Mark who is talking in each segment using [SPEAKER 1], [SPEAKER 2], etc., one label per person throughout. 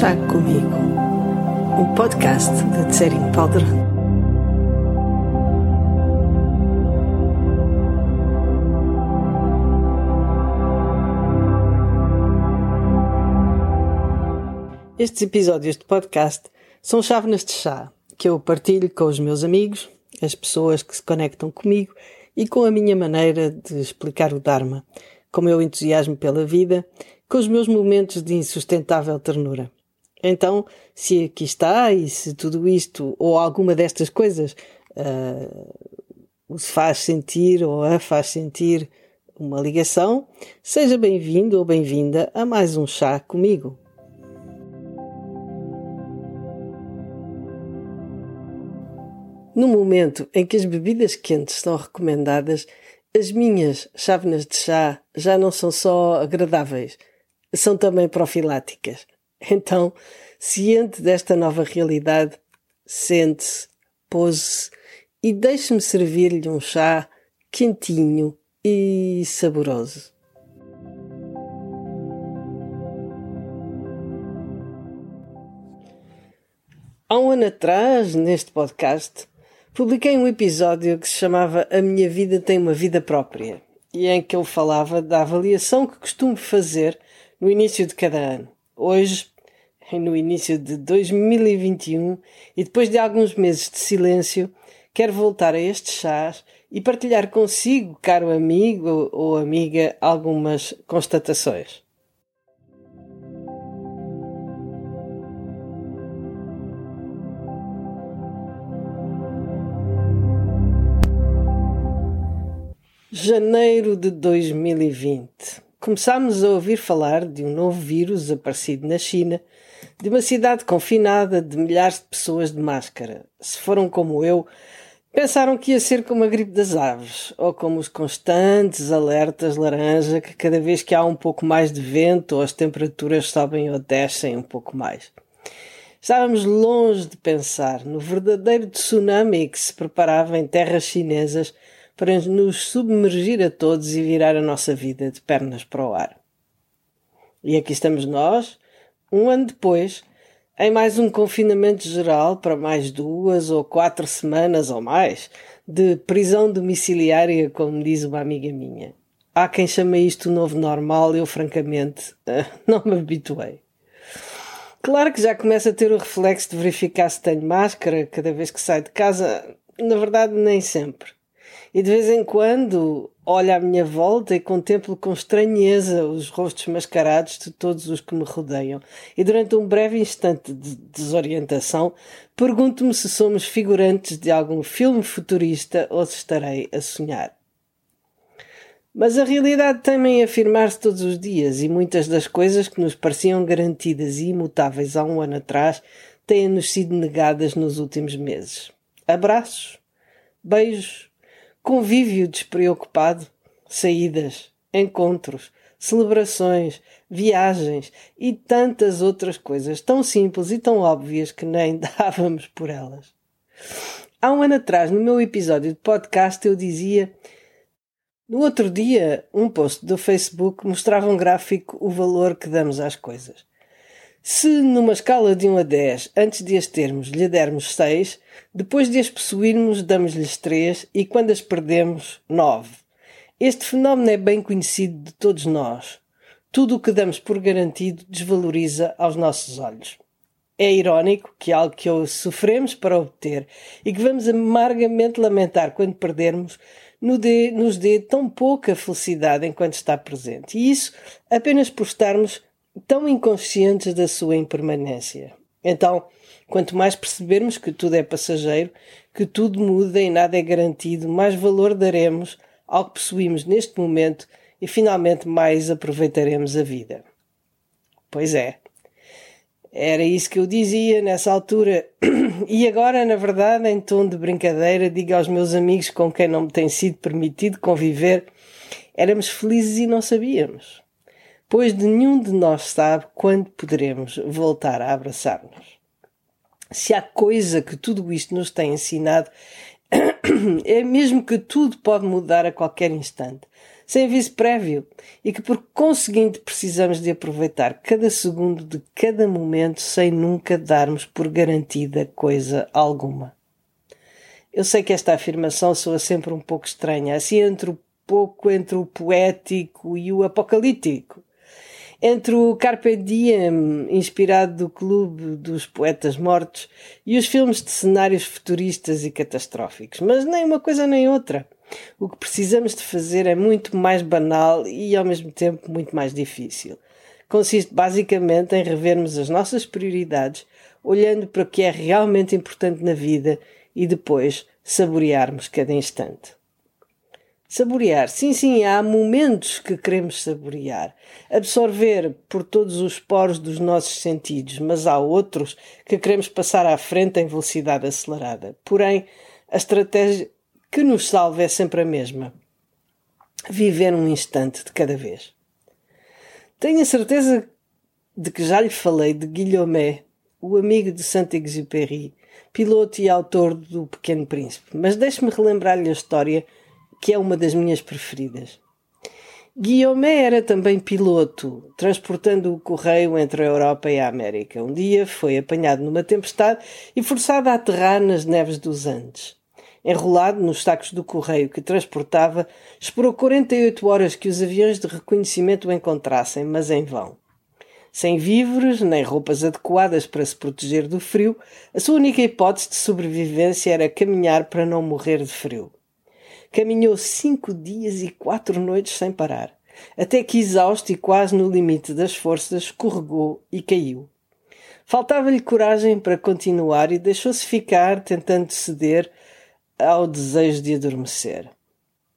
[SPEAKER 1] chá comigo, um podcast de Tsering Calderon. Estes episódios de podcast são chávenas de chá que eu partilho com os meus amigos, as pessoas que se conectam comigo e com a minha maneira de explicar o Dharma, com o meu entusiasmo pela vida, com os meus momentos de insustentável ternura. Então, se aqui está e se tudo isto ou alguma destas coisas uh, faz sentir ou a faz sentir uma ligação, seja bem-vindo ou bem-vinda a mais um chá comigo. No momento em que as bebidas quentes são recomendadas, as minhas chávenas de chá já não são só agradáveis, são também profiláticas. Então, ciente desta nova realidade, sente-se, pose-se e deixe-me servir-lhe um chá quentinho e saboroso. Há um ano atrás, neste podcast, publiquei um episódio que se chamava A Minha Vida Tem uma Vida Própria e em que eu falava da avaliação que costumo fazer no início de cada ano. Hoje, no início de 2021 e depois de alguns meses de silêncio, quero voltar a estes chás e partilhar consigo, caro amigo ou amiga, algumas constatações. Janeiro de 2020. Começámos a ouvir falar de um novo vírus aparecido na China, de uma cidade confinada de milhares de pessoas de máscara. Se foram como eu, pensaram que ia ser como a gripe das aves, ou como os constantes alertas laranja que cada vez que há um pouco mais de vento ou as temperaturas sobem ou descem um pouco mais. Estávamos longe de pensar no verdadeiro tsunami que se preparava em terras chinesas para nos submergir a todos e virar a nossa vida de pernas para o ar. E aqui estamos nós, um ano depois, em mais um confinamento geral para mais duas ou quatro semanas ou mais de prisão domiciliária, como diz uma amiga minha. Há quem chame isto o novo normal, eu francamente não me habituei. Claro que já começo a ter o reflexo de verificar se tenho máscara cada vez que saio de casa. Na verdade, nem sempre e de vez em quando olho à minha volta e contemplo com estranheza os rostos mascarados de todos os que me rodeiam. E durante um breve instante de desorientação, pergunto-me se somos figurantes de algum filme futurista ou se estarei a sonhar. Mas a realidade a afirmar-se todos os dias e muitas das coisas que nos pareciam garantidas e imutáveis há um ano atrás têm-nos sido negadas nos últimos meses. Abraços, beijos, convívio despreocupado, saídas, encontros, celebrações, viagens e tantas outras coisas tão simples e tão óbvias que nem dávamos por elas. Há um ano atrás, no meu episódio de podcast, eu dizia. No outro dia, um post do Facebook mostrava um gráfico o valor que damos às coisas. Se numa escala de 1 a 10, antes de as termos, lhe dermos 6, depois de as possuirmos, damos-lhes 3 e quando as perdemos, 9. Este fenómeno é bem conhecido de todos nós. Tudo o que damos por garantido desvaloriza aos nossos olhos. É irónico que algo que sofremos para obter e que vamos amargamente lamentar quando perdermos, nos dê tão pouca felicidade enquanto está presente. E isso apenas por estarmos tão inconscientes da sua impermanência. Então, quanto mais percebermos que tudo é passageiro, que tudo muda e nada é garantido, mais valor daremos ao que possuímos neste momento e finalmente mais aproveitaremos a vida. Pois é. Era isso que eu dizia nessa altura. E agora, na verdade, em tom de brincadeira, digo aos meus amigos com quem não me tem sido permitido conviver, éramos felizes e não sabíamos pois nenhum de nós sabe quando poderemos voltar a abraçar-nos. Se há coisa que tudo isto nos tem ensinado, é mesmo que tudo pode mudar a qualquer instante, sem aviso prévio, e que por conseguinte precisamos de aproveitar cada segundo de cada momento sem nunca darmos por garantida coisa alguma. Eu sei que esta afirmação soa sempre um pouco estranha, assim entre o pouco entre o poético e o apocalíptico entre o Carpe Diem, inspirado do Clube dos Poetas Mortos, e os filmes de cenários futuristas e catastróficos. Mas nem uma coisa nem outra. O que precisamos de fazer é muito mais banal e, ao mesmo tempo, muito mais difícil. Consiste basicamente em revermos as nossas prioridades, olhando para o que é realmente importante na vida e depois saborearmos cada instante. Saborear. Sim, sim, há momentos que queremos saborear. Absorver por todos os poros dos nossos sentidos, mas há outros que queremos passar à frente em velocidade acelerada. Porém, a estratégia que nos salva é sempre a mesma. Viver um instante de cada vez. Tenho a certeza de que já lhe falei de Guilherme, o amigo de Saint-Exupéry, piloto e autor do Pequeno Príncipe, mas deixe-me relembrar-lhe a história que é uma das minhas preferidas. Guillaume era também piloto, transportando o correio entre a Europa e a América. Um dia foi apanhado numa tempestade e forçado a aterrar nas neves dos Andes. Enrolado nos sacos do correio que transportava, esperou 48 horas que os aviões de reconhecimento o encontrassem, mas em vão. Sem víveres nem roupas adequadas para se proteger do frio, a sua única hipótese de sobrevivência era caminhar para não morrer de frio. Caminhou cinco dias e quatro noites sem parar, até que, exausto e quase no limite das forças, escorregou e caiu. Faltava-lhe coragem para continuar e deixou-se ficar, tentando ceder ao desejo de adormecer.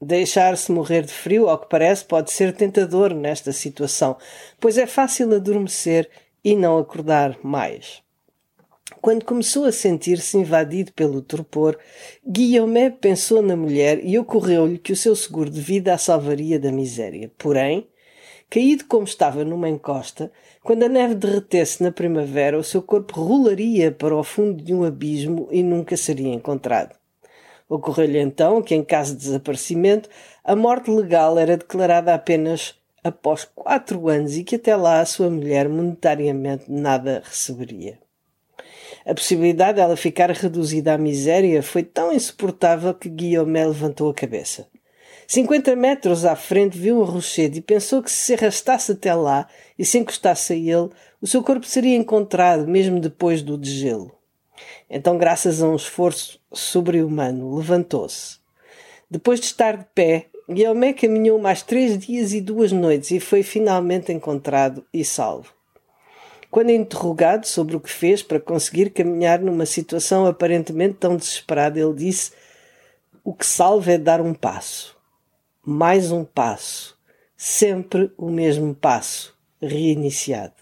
[SPEAKER 1] Deixar-se morrer de frio, ao que parece, pode ser tentador nesta situação, pois é fácil adormecer e não acordar mais. Quando começou a sentir-se invadido pelo torpor, Guillaume pensou na mulher e ocorreu-lhe que o seu seguro de vida a salvaria da miséria. Porém, caído como estava numa encosta, quando a neve derretesse na primavera, o seu corpo rolaria para o fundo de um abismo e nunca seria encontrado. Ocorreu-lhe então que, em caso de desaparecimento, a morte legal era declarada apenas após quatro anos e que até lá a sua mulher monetariamente nada receberia. A possibilidade dela ficar reduzida à miséria foi tão insuportável que Guillaume levantou a cabeça. Cinquenta metros à frente viu um rochedo e pensou que se se arrastasse até lá e se encostasse a ele, o seu corpo seria encontrado mesmo depois do degelo. Então, graças a um esforço sobre-humano, levantou-se. Depois de estar de pé, Guilherme caminhou mais três dias e duas noites e foi finalmente encontrado e salvo. Quando interrogado sobre o que fez para conseguir caminhar numa situação aparentemente tão desesperada, ele disse: O que salva é dar um passo, mais um passo, sempre o mesmo passo, reiniciado.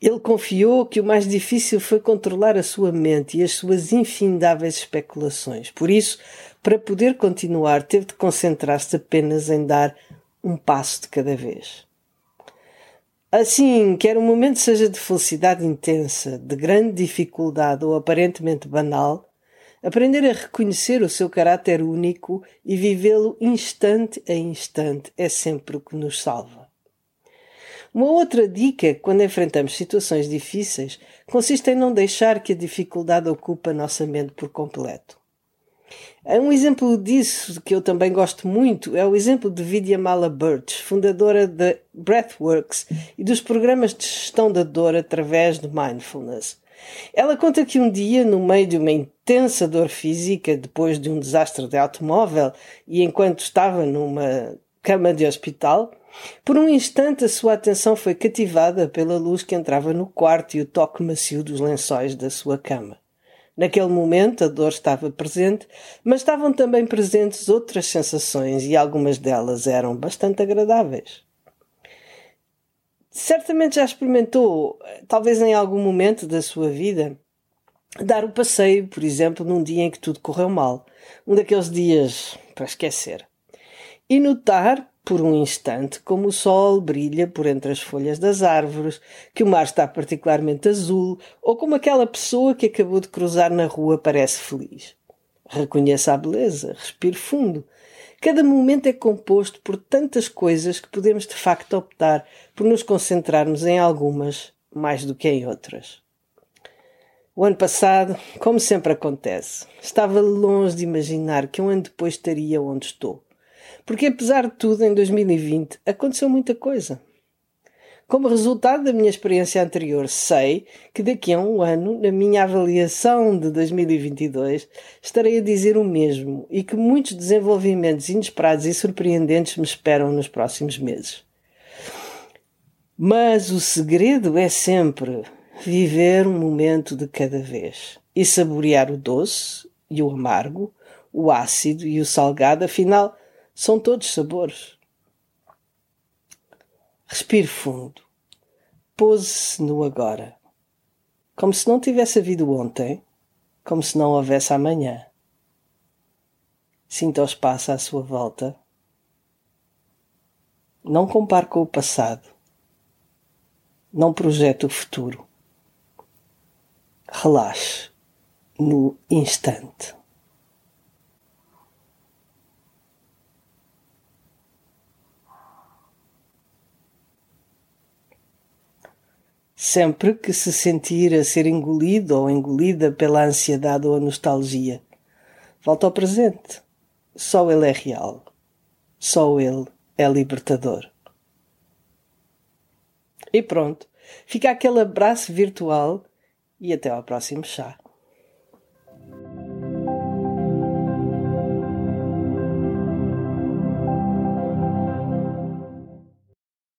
[SPEAKER 1] Ele confiou que o mais difícil foi controlar a sua mente e as suas infindáveis especulações. Por isso, para poder continuar, teve de concentrar-se apenas em dar um passo de cada vez. Assim, quer o momento seja de felicidade intensa, de grande dificuldade ou aparentemente banal, aprender a reconhecer o seu caráter único e vivê-lo instante a instante é sempre o que nos salva. Uma outra dica quando enfrentamos situações difíceis consiste em não deixar que a dificuldade ocupe a nossa mente por completo. Um exemplo disso, que eu também gosto muito, é o exemplo de Vidyamala Birch, fundadora da Breathworks e dos programas de gestão da dor através de mindfulness. Ela conta que um dia, no meio de uma intensa dor física, depois de um desastre de automóvel e enquanto estava numa cama de hospital, por um instante a sua atenção foi cativada pela luz que entrava no quarto e o toque macio dos lençóis da sua cama. Naquele momento a dor estava presente, mas estavam também presentes outras sensações e algumas delas eram bastante agradáveis. Certamente já experimentou, talvez em algum momento da sua vida, dar o um passeio, por exemplo, num dia em que tudo correu mal. Um daqueles dias para esquecer. e notar por um instante como o sol brilha por entre as folhas das árvores, que o mar está particularmente azul, ou como aquela pessoa que acabou de cruzar na rua parece feliz. Reconheça a beleza, respire fundo. Cada momento é composto por tantas coisas que podemos de facto optar por nos concentrarmos em algumas mais do que em outras. O ano passado, como sempre acontece, estava longe de imaginar que um ano depois estaria onde estou. Porque apesar de tudo, em 2020 aconteceu muita coisa. Como resultado da minha experiência anterior, sei que daqui a um ano, na minha avaliação de 2022, estarei a dizer o mesmo e que muitos desenvolvimentos inesperados e surpreendentes me esperam nos próximos meses. Mas o segredo é sempre viver um momento de cada vez e saborear o doce e o amargo, o ácido e o salgado, afinal, são todos sabores. Respire fundo. Pose-se no agora. Como se não tivesse havido ontem, como se não houvesse amanhã. Sinta o espaço à sua volta. Não compare com o passado. Não projete o futuro. Relaxe no instante. Sempre que se sentir a ser engolido ou engolida pela ansiedade ou a nostalgia, volta ao presente. Só ele é real. Só ele é libertador. E pronto, fica aquele abraço virtual e até ao próximo chá.